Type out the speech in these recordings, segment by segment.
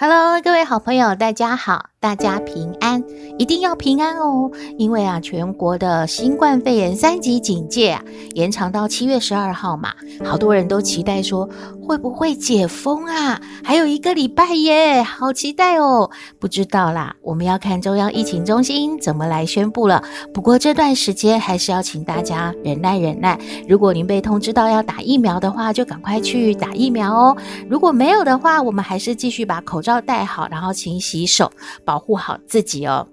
Hello，各位好朋友，大家好，大家平安，一定要平安哦！因为啊，全国的新冠肺炎三级警戒啊，延长到七月十二号嘛，好多人都期待说会不会解封啊？还有一个礼拜耶，好期待哦！不知道啦，我们要看中央疫情中心怎么来宣布了。不过这段时间还是要请大家忍耐忍耐。如果您被通知到要打疫苗的话，就赶快去打疫苗哦。如果没有的话，我们还是继续把口罩。戴好，然后勤洗手，保护好自己哦。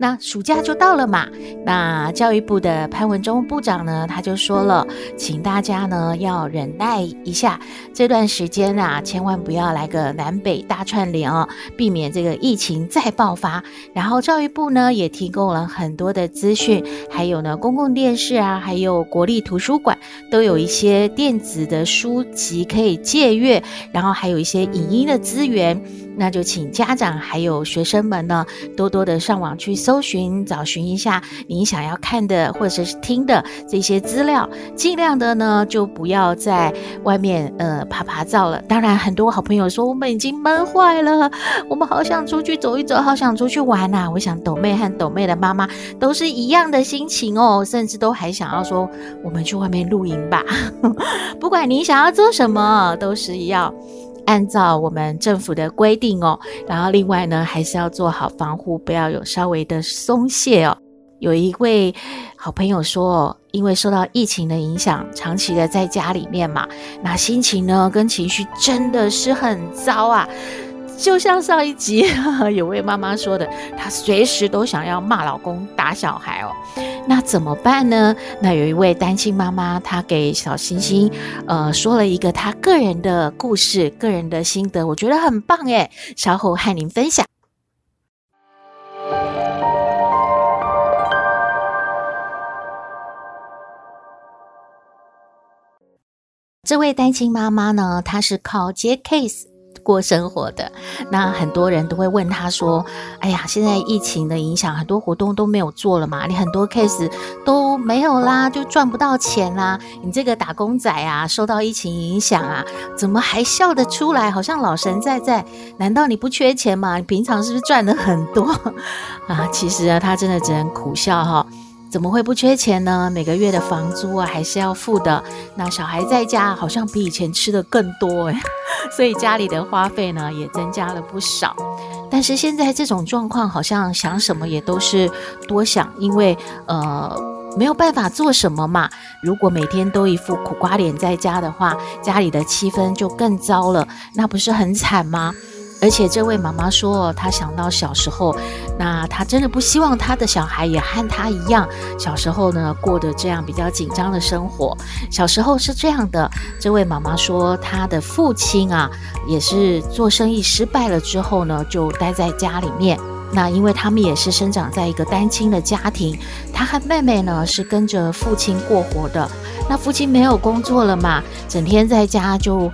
那暑假就到了嘛，那教育部的潘文忠部长呢，他就说了，请大家呢要忍耐一下这段时间啊，千万不要来个南北大串联哦，避免这个疫情再爆发。然后教育部呢也提供了很多的资讯，还有呢公共电视啊，还有国立图书馆都有一些电子的书籍可以借阅，然后还有一些影音的资源。那就请家长还有学生们呢，多多的上网去搜寻、找寻一下您想要看的或者是听的这些资料，尽量的呢就不要在外面呃趴趴照了。当然，很多好朋友说我们已经闷坏了，我们好想出去走一走，好想出去玩呐、我想斗妹和斗妹的妈妈都是一样的心情哦，甚至都还想要说我们去外面露营吧。不管你想要做什么，都是要。按照我们政府的规定哦，然后另外呢，还是要做好防护，不要有稍微的松懈哦。有一位好朋友说，因为受到疫情的影响，长期的在家里面嘛，那心情呢跟情绪真的是很糟啊。就像上一集 有位妈妈说的，她随时都想要骂老公、打小孩哦。那怎么办呢？那有一位单亲妈妈，她给小星星呃说了一个她个人的故事、个人的心得，我觉得很棒诶。稍后和您分享。这位单亲妈妈呢，她是靠接 case。过生活的，那很多人都会问他说：“哎呀，现在疫情的影响，很多活动都没有做了嘛，你很多 case 都没有啦，就赚不到钱啦。你这个打工仔啊，受到疫情影响啊，怎么还笑得出来？好像老神在在。难道你不缺钱吗？你平常是不是赚的很多 啊？其实啊，他真的只能苦笑哈。”怎么会不缺钱呢？每个月的房租啊，还是要付的。那小孩在家好像比以前吃的更多诶，所以家里的花费呢也增加了不少。但是现在这种状况，好像想什么也都是多想，因为呃没有办法做什么嘛。如果每天都一副苦瓜脸在家的话，家里的气氛就更糟了，那不是很惨吗？而且这位妈妈说，她想到小时候，那她真的不希望她的小孩也和她一样，小时候呢过得这样比较紧张的生活。小时候是这样的，这位妈妈说，她的父亲啊，也是做生意失败了之后呢，就待在家里面。那因为他们也是生长在一个单亲的家庭，她和妹妹呢是跟着父亲过活的。那父亲没有工作了嘛，整天在家就。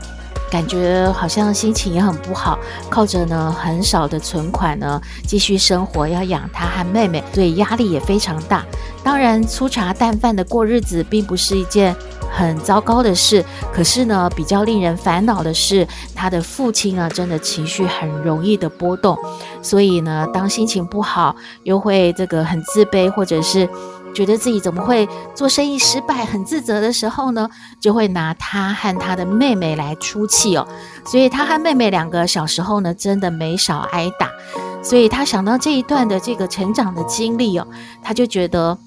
感觉好像心情也很不好，靠着呢很少的存款呢继续生活，要养他和妹妹，所以压力也非常大。当然粗茶淡饭的过日子并不是一件很糟糕的事，可是呢比较令人烦恼的是，他的父亲呢真的情绪很容易的波动，所以呢当心情不好，又会这个很自卑，或者是。觉得自己怎么会做生意失败，很自责的时候呢，就会拿他和他的妹妹来出气哦。所以他和妹妹两个小时候呢，真的没少挨打。所以他想到这一段的这个成长的经历哦，他就觉得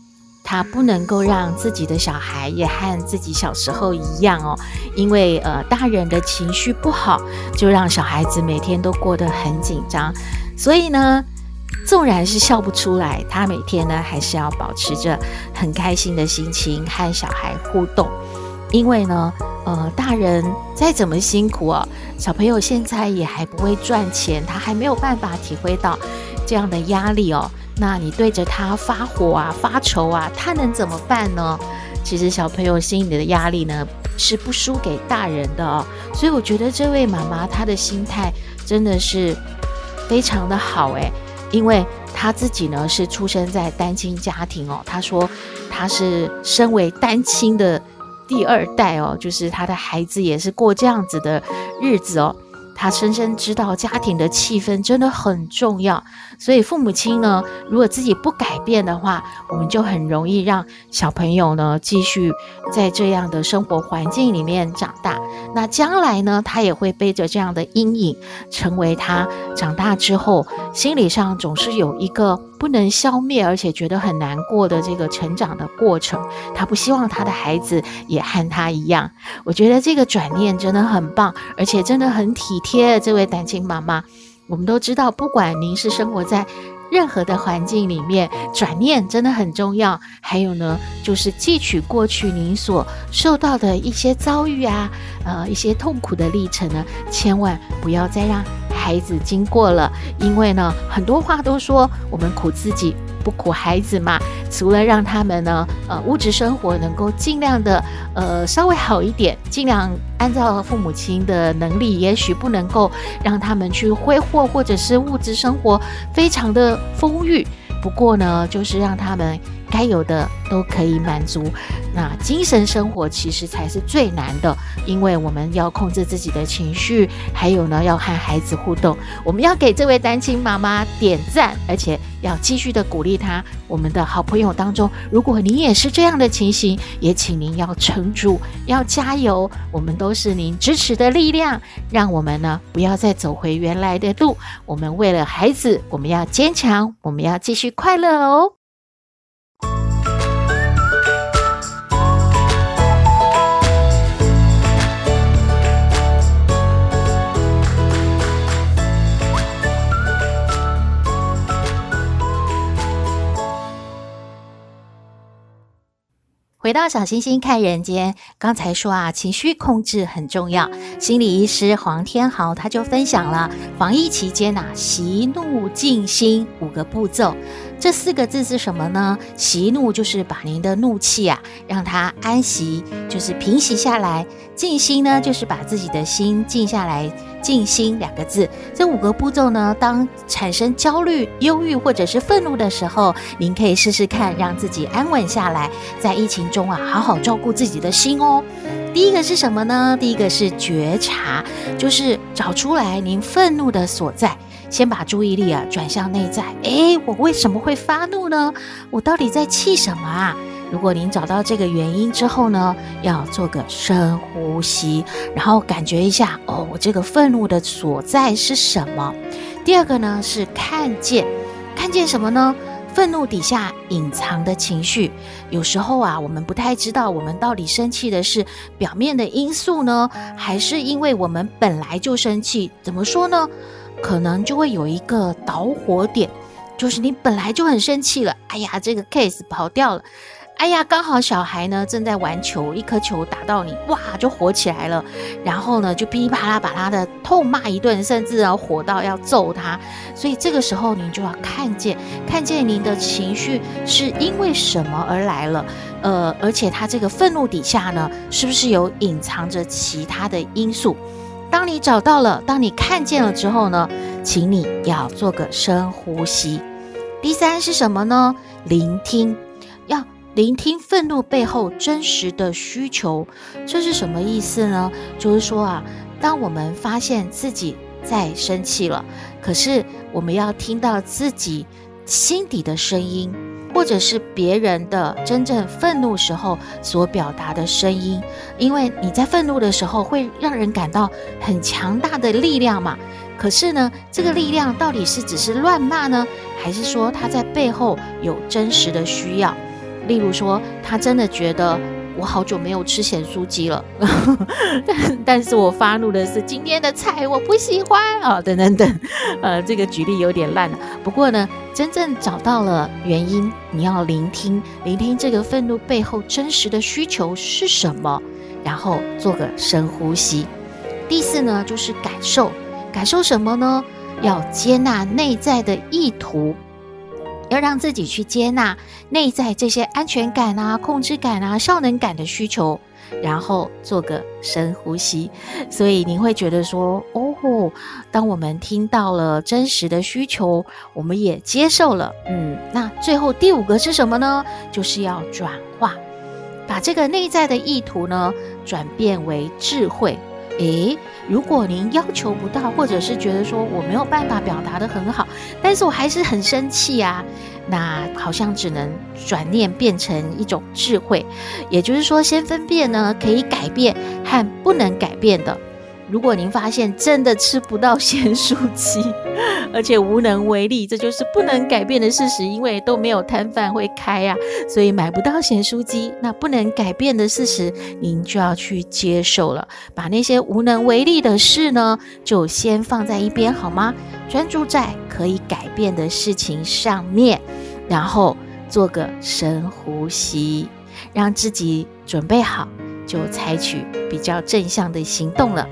他不能够让自己的小孩也和自己小时候一样哦，因为呃大人的情绪不好，就让小孩子每天都过得很紧张。所以呢。纵然是笑不出来，他每天呢还是要保持着很开心的心情和小孩互动，因为呢，呃，大人再怎么辛苦啊，小朋友现在也还不会赚钱，他还没有办法体会到这样的压力哦，那你对着他发火啊、发愁啊，他能怎么办呢？其实小朋友心里的压力呢，是不输给大人的哦。所以我觉得这位妈妈她的心态真的是非常的好诶，因为他自己呢是出生在单亲家庭哦。他说他是身为单亲的第二代哦，就是他的孩子也是过这样子的日子哦。他深深知道家庭的气氛真的很重要，所以父母亲呢，如果自己不改变的话，我们就很容易让小朋友呢继续在这样的生活环境里面长大。那将来呢，他也会背着这样的阴影，成为他长大之后心理上总是有一个不能消灭，而且觉得很难过的这个成长的过程。他不希望他的孩子也和他一样。我觉得这个转念真的很棒，而且真的很体贴这位单亲妈妈。我们都知道，不管您是生活在任何的环境里面，转念真的很重要。还有呢，就是记取过去您所受到的一些遭遇啊，呃，一些痛苦的历程呢，千万不要再让孩子经过了。因为呢，很多话都说我们苦自己。不苦孩子嘛，除了让他们呢，呃，物质生活能够尽量的，呃，稍微好一点，尽量按照父母亲的能力，也许不能够让他们去挥霍，或者是物质生活非常的丰裕。不过呢，就是让他们。该有的都可以满足，那精神生活其实才是最难的，因为我们要控制自己的情绪，还有呢，要和孩子互动。我们要给这位单亲妈妈点赞，而且要继续的鼓励她。我们的好朋友当中，如果你也是这样的情形，也请您要撑住，要加油。我们都是您支持的力量，让我们呢不要再走回原来的路。我们为了孩子，我们要坚强，我们要继续快乐哦。回到小星星看人间，刚才说啊，情绪控制很重要。心理医师黄天豪他就分享了防疫期间呐、啊，息怒静心五个步骤。这四个字是什么呢？息怒就是把您的怒气啊，让它安息，就是平息下来；静心呢，就是把自己的心静下来。静心两个字，这五个步骤呢，当产生焦虑、忧郁或者是愤怒的时候，您可以试试看，让自己安稳下来，在疫情中啊，好好照顾自己的心哦。第一个是什么呢？第一个是觉察，就是找出来您愤怒的所在。先把注意力啊转向内在，诶，我为什么会发怒呢？我到底在气什么啊？如果您找到这个原因之后呢，要做个深呼吸，然后感觉一下，哦，我这个愤怒的所在是什么？第二个呢是看见，看见什么呢？愤怒底下隐藏的情绪，有时候啊，我们不太知道我们到底生气的是表面的因素呢，还是因为我们本来就生气？怎么说呢？可能就会有一个导火点，就是你本来就很生气了，哎呀，这个 case 跑掉了，哎呀，刚好小孩呢正在玩球，一颗球打到你，哇，就火起来了，然后呢就噼里啪啦把他的痛骂一顿，甚至要火到要揍他，所以这个时候你就要看见，看见您的情绪是因为什么而来了，呃，而且他这个愤怒底下呢，是不是有隐藏着其他的因素？当你找到了，当你看见了之后呢，请你要做个深呼吸。第三是什么呢？聆听，要聆听愤怒背后真实的需求。这是什么意思呢？就是说啊，当我们发现自己在生气了，可是我们要听到自己心底的声音。或者是别人的真正愤怒时候所表达的声音，因为你在愤怒的时候会让人感到很强大的力量嘛。可是呢，这个力量到底是只是乱骂呢，还是说他在背后有真实的需要？例如说，他真的觉得。我好久没有吃咸酥鸡了，但 但是我发怒的是今天的菜我不喜欢啊，等等等，呃，这个举例有点烂了。不过呢，真正找到了原因，你要聆听，聆听这个愤怒背后真实的需求是什么，然后做个深呼吸。第四呢，就是感受，感受什么呢？要接纳内在的意图，要让自己去接纳内在这些安全感啊、控制感啊、效能感的需求。然后做个深呼吸，所以你会觉得说，哦，当我们听到了真实的需求，我们也接受了，嗯，那最后第五个是什么呢？就是要转化，把这个内在的意图呢，转变为智慧。诶，如果您要求不到，或者是觉得说我没有办法表达的很好，但是我还是很生气啊。那好像只能转念变成一种智慧，也就是说，先分辨呢，可以改变和不能改变的。如果您发现真的吃不到咸酥鸡，而且无能为力，这就是不能改变的事实，因为都没有摊贩会开呀，所以买不到咸酥鸡。那不能改变的事实，您就要去接受了。把那些无能为力的事呢，就先放在一边好吗？专注在可以改变的事情上面，然后做个深呼吸，让自己准备好，就采取比较正向的行动了。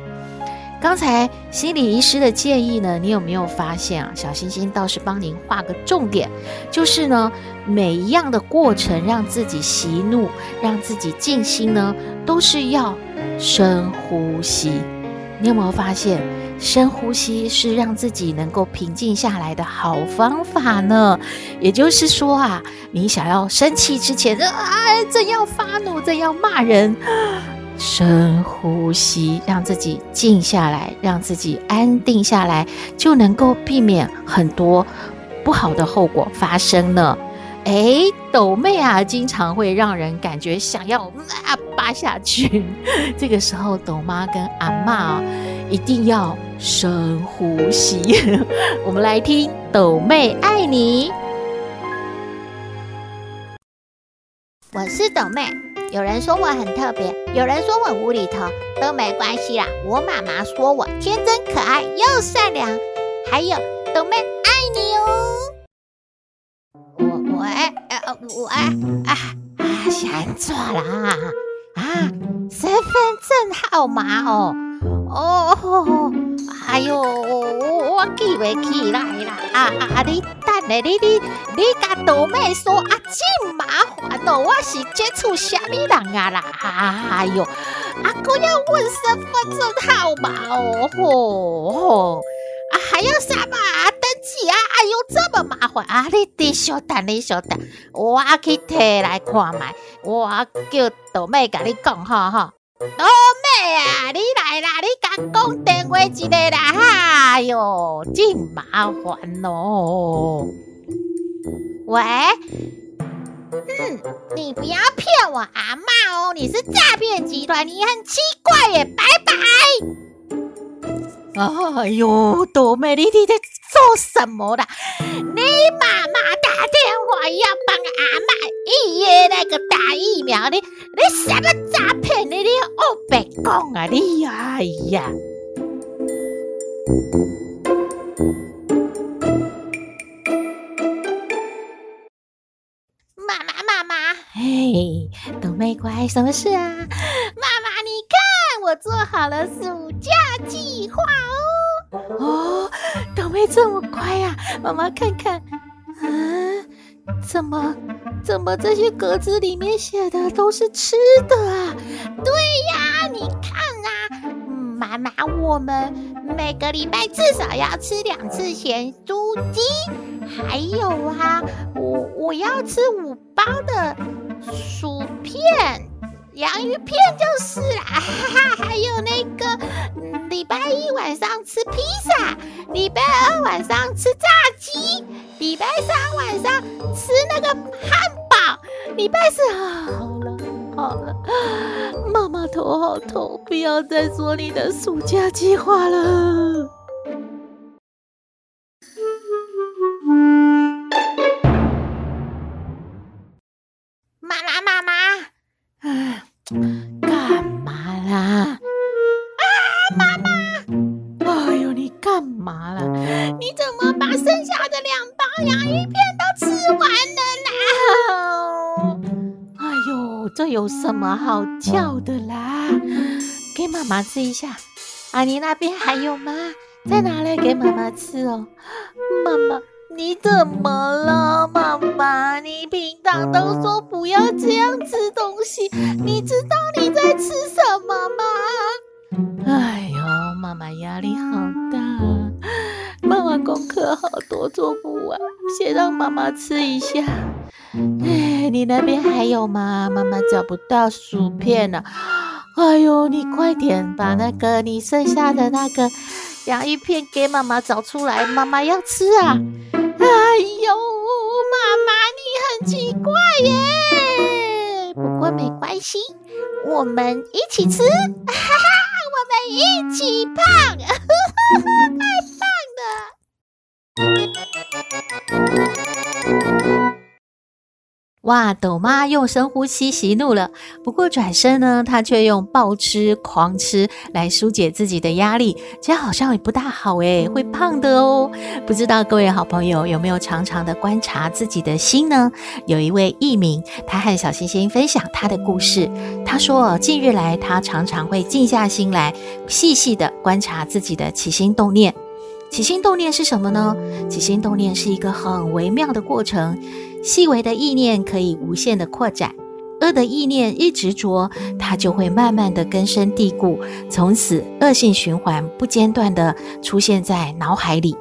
刚才心理医师的建议呢，你有没有发现啊？小星星倒是帮您画个重点，就是呢，每一样的过程让自己息怒，让自己静心呢，都是要深呼吸。你有没有发现，深呼吸是让自己能够平静下来的好方法呢？也就是说啊，你想要生气之前，啊，正要发怒，正要骂人。深呼吸，让自己静下来，让自己安定下来，就能够避免很多不好的后果发生呢。哎，抖妹啊，经常会让人感觉想要啊扒下去。这个时候，抖妈跟阿嬷啊，一定要深呼吸。我们来听抖妹爱你，我是抖妹。有人说我很特别，有人说我无厘头，都没关系啦。我妈妈说我天真可爱又善良，还有斗妹爱你哦。我我哎呃我哎啊啊想错了啊，身份证号码哦哦，哎呦我我记不起来啦啊啊你等下你你你跟斗妹说啊真麻烦哦，我是接触什么人啊啦？哎呦，啊，哥要问身份证号码哦，吼吼，啊，还要什么登记啊？哎呦，这么麻烦啊！你得稍等，你稍等，我去摕来看卖，我叫豆妹跟你讲哈哈，老妹啊，你来啦，你甲讲电话一个啦，哎哟，真麻烦哦，喂。嗯，你不要骗我阿妈哦，你是诈骗集团，你很奇怪耶，拜拜。哎呦，多美丽，你在做什么啦？你妈妈打电话要帮阿妈预约那个打疫苗，你你什么诈骗？你你哦别讲啊，你哎呀。妈妈妈妈嘿，斗妹乖，什么事啊？好了暑假计划哦。哦，斗妹这么乖呀、啊？妈妈看看，嗯，怎么怎么这些格子里面写的都是吃的啊？对呀，你看啊，妈妈，我们每个礼拜至少要吃两次咸猪鸡，还有啊，我我要吃五包的。薯片、洋芋片就是啦，哈哈，还有那个，礼拜一晚上吃披萨，礼拜二晚上吃炸鸡，礼拜三晚上吃那个汉堡，礼拜四好了好了，妈妈头好痛，不要再说你的暑假计划了。妈妈妈妈干嘛啦？啊，妈妈！哎呦，你干嘛啦？你怎么把剩下的两包洋芋片都吃完了啦？哎呦，这有什么好叫的啦？给妈妈吃一下。啊，你那边还有吗？再拿来给妈妈吃哦。妈妈，你怎么了？妈妈，你平常都说不要这样吃东西，你知道你在吃什么吗？哎呦，妈妈压力好大，妈妈功课好多做不完，先让妈妈吃一下。哎，你那边还有吗？妈妈找不到薯片了。哎呦，你快点把那个你剩下的那个洋芋片给妈妈找出来，妈妈要吃啊！怪耶，不过没关系，我们一起吃，哈哈，我们一起胖，太棒了！哇，斗妈用深呼吸息怒了，不过转身呢，她却用暴吃狂吃来疏解自己的压力，这好像也不大好诶，会胖的哦。不知道各位好朋友有没有常常的观察自己的心呢？有一位艺名，他和小星星分享他的故事。他说，近日来他常常会静下心来，细细的观察自己的起心动念。起心动念是什么呢？起心动念是一个很微妙的过程。细微的意念可以无限的扩展，恶的意念一执着，它就会慢慢的根深蒂固，从此恶性循环不间断的出现在脑海里。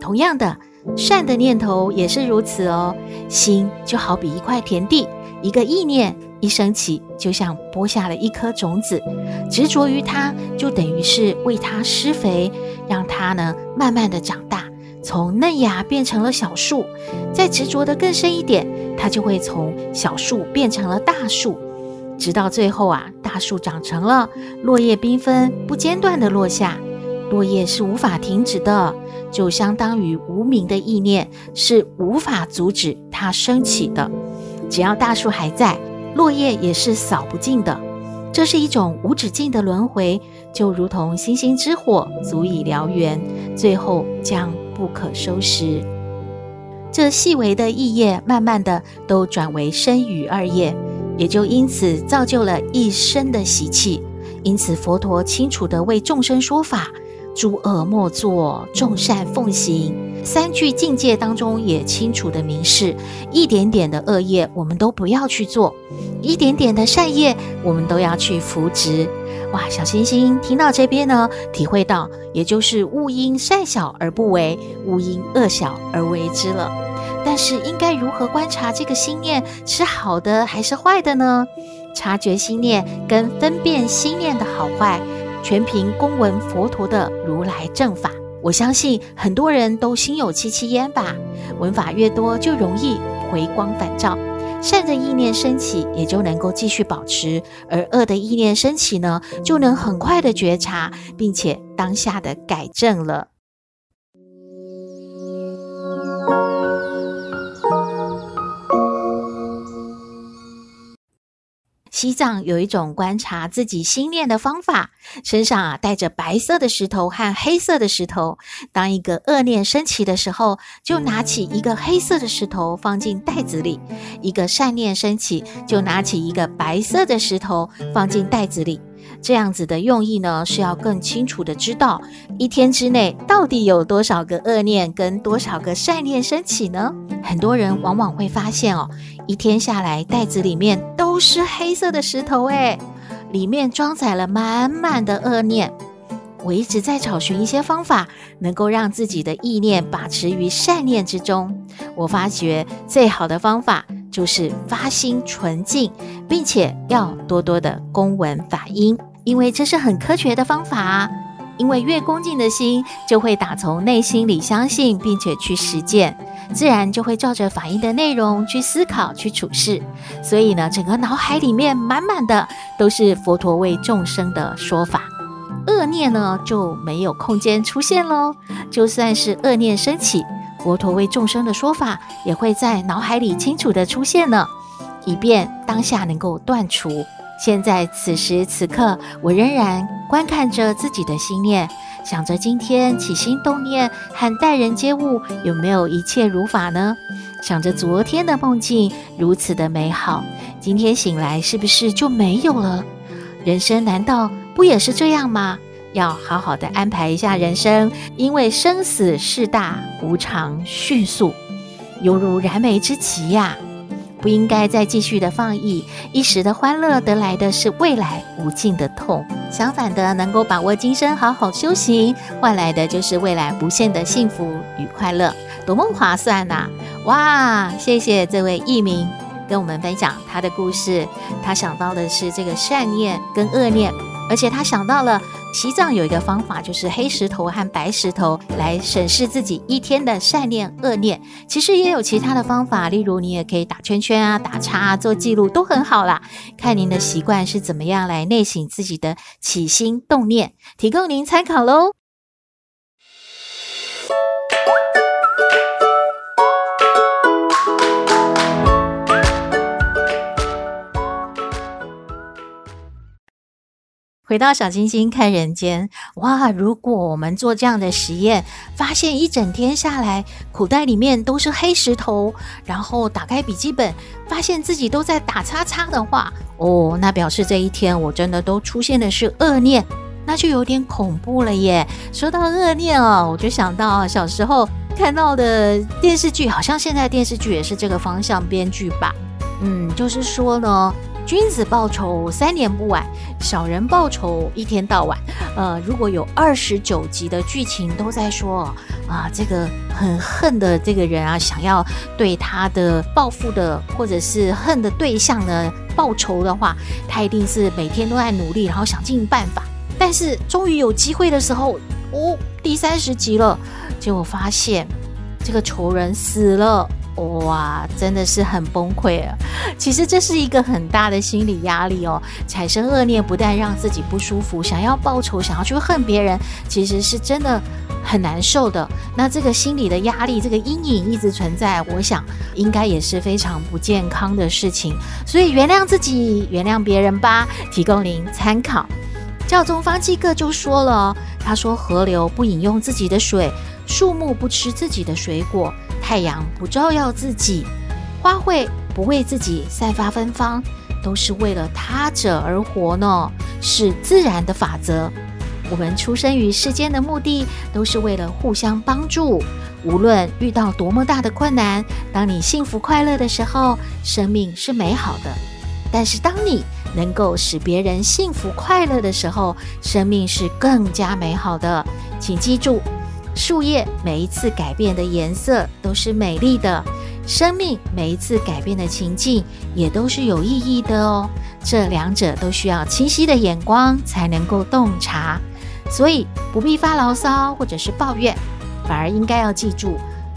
同样的，善的念头也是如此哦。心就好比一块田地，一个意念一升起，就像播下了一颗种子，执着于它，就等于是为它施肥，让它呢慢慢的长大。从嫩芽变成了小树，再执着的更深一点，它就会从小树变成了大树，直到最后啊，大树长成了，落叶缤纷，不间断的落下，落叶是无法停止的，就相当于无明的意念是无法阻止它升起的。只要大树还在，落叶也是扫不尽的。这是一种无止境的轮回，就如同星星之火，足以燎原，最后将不可收拾。这细微的意业，慢慢的都转为身语二业，也就因此造就了一身的习气。因此，佛陀清楚的为众生说法：诸恶莫作，众善奉行。三句境界当中也清楚地明示：一点点的恶业，我们都不要去做。一点点的善业，我们都要去扶植。哇，小星星听到这边呢，体会到，也就是勿因善小而不为，勿因恶小而为之了。但是，应该如何观察这个心念是好的还是坏的呢？察觉心念跟分辨心念的好坏，全凭公文佛陀的如来正法。我相信很多人都心有戚戚焉吧，闻法越多，就容易回光返照。善的意念升起，也就能够继续保持；而恶的意念升起呢，就能很快的觉察，并且当下的改正了。西藏有一种观察自己心念的方法，身上啊带着白色的石头和黑色的石头。当一个恶念升起的时候，就拿起一个黑色的石头放进袋子里；一个善念升起，就拿起一个白色的石头放进袋子里。这样子的用意呢，是要更清楚的知道一天之内到底有多少个恶念跟多少个善念升起呢？很多人往往会发现哦，一天下来袋子里面都是黑色的石头，诶，里面装载了满满的恶念。我一直在找寻一些方法，能够让自己的意念把持于善念之中。我发觉最好的方法就是发心纯净，并且要多多的公文法音。因为这是很科学的方法啊！因为越恭敬的心，就会打从内心里相信，并且去实践，自然就会照着法音的内容去思考、去处事。所以呢，整个脑海里面满满的都是佛陀为众生的说法，恶念呢就没有空间出现喽。就算是恶念升起，佛陀为众生的说法也会在脑海里清楚地出现呢，以便当下能够断除。现在此时此刻，我仍然观看着自己的心念，想着今天起心动念和待人接物有没有一切如法呢？想着昨天的梦境如此的美好，今天醒来是不是就没有了？人生难道不也是这样吗？要好好的安排一下人生，因为生死事大，无常迅速，犹如燃眉之急呀、不应该再继续的放逸，一时的欢乐得来的是未来无尽的痛。相反的，能够把握今生，好好修行，换来的就是未来无限的幸福与快乐，多么划算呐、哇，谢谢这位艺名跟我们分享他的故事，他想到的是这个善念跟恶念。而且他想到了西藏有一个方法，就是黑石头和白石头来审视自己一天的善念恶念。其实也有其他的方法，例如你也可以打圈圈啊、打叉啊、做记录，都很好啦。看您的习惯是怎么样来内省自己的起心动念，提供您参考喽。回到小星星看人间，哇！如果我们做这样的实验，发现一整天下来，口袋里面都是黑石头，然后打开笔记本，发现自己都在打叉叉的话，哦，那表示这一天我真的都出现的是恶念，那就有点恐怖了耶。说到恶念哦，我就想到小时候看到的电视剧，好像现在电视剧也是这个方向编剧吧？嗯，就是说呢。君子报仇三年不晚，小人报仇一天到晚。呃，如果有二十九集的剧情都在说啊，这个很恨的这个人啊，想要对他的报复的或者是恨的对象呢报仇的话，他一定是每天都在努力，然后想尽办法。但是终于有机会的时候，哦，第三十集了，结果发现这个仇人死了。哇，真的是很崩溃啊！其实这是一个很大的心理压力哦。产生恶念不但让自己不舒服，想要报仇，想要去恨别人，其实是真的很难受的。那这个心理的压力，这个阴影一直存在，我想应该也是非常不健康的事情。所以原谅自己，原谅别人吧，提供您参考。教宗方济各就说了，他说：“河流不饮用自己的水，树木不吃自己的水果。”太阳不照耀自己，花卉不为自己散发芬芳，都是为了他者而活呢，是自然的法则。我们出生于世间的目的，都是为了互相帮助。无论遇到多么大的困难，当你幸福快乐的时候，生命是美好的；但是当你能够使别人幸福快乐的时候，生命是更加美好的。请记住。树叶每一次改变的颜色都是美丽的，生命每一次改变的情境也都是有意义的哦。这两者都需要清晰的眼光才能够洞察，所以不必发牢骚或者是抱怨，反而应该要记住，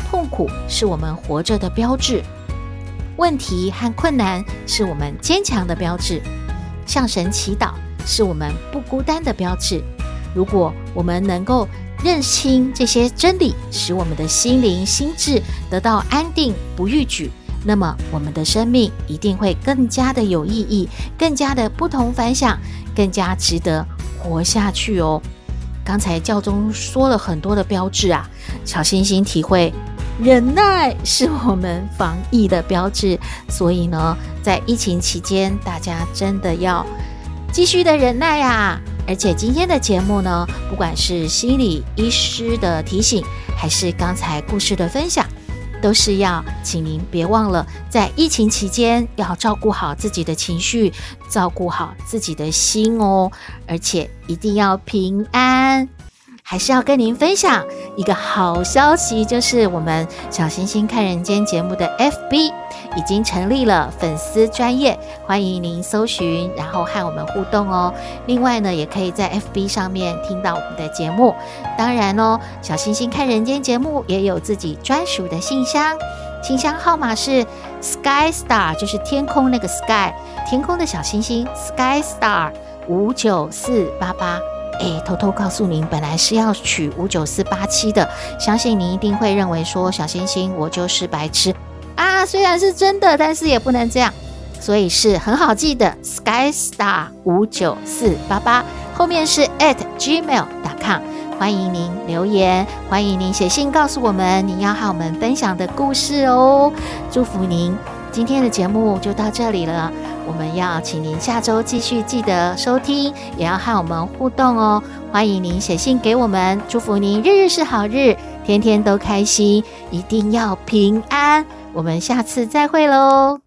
痛苦是我们活着的标志，问题和困难是我们坚强的标志，向神祈祷是我们不孤单的标志。如果我们能够认清这些真理，使我们的心灵心智得到安定，不逾矩，那么我们的生命一定会更加的有意义，更加的不同凡响，更加值得活下去哦。刚才教宗说了很多的标志啊，小星星体会，忍耐是我们防疫的标志，所以呢，在疫情期间，大家真的要继续的忍耐啊。而且今天的节目呢，不管是心理医师的提醒，还是刚才故事的分享，都是要请您别忘了，在疫情期间要照顾好自己的情绪，照顾好自己的心哦，而且一定要平安。还是要跟您分享一个好消息，就是我们小星星看人间节目的 FB 已经成立了粉丝专业，欢迎您搜寻，然后和我们互动哦。另外呢，也可以在 FB 上面听到我们的节目。当然哦，小星星看人间节目也有自己专属的信箱，信箱号码是 Sky Star，就是天空那个 Sky，天空的小星星 Sky Star 五九四八八。哎，偷偷告诉您，本来是要取五九四八七的，相信您一定会认为说小星星我就是白痴啊。虽然是真的，但是也不能这样，所以是很好记的，Sky Star 五九四八八，后面是 at gmail.com，欢迎您留言，欢迎您写信告诉我们您要和我们分享的故事哦，祝福您。今天的节目就到这里了，我们要请您下周继续记得收听，也要和我们互动哦。欢迎您写信给我们，祝福您日日是好日，天天都开心，一定要平安。我们下次再会喽。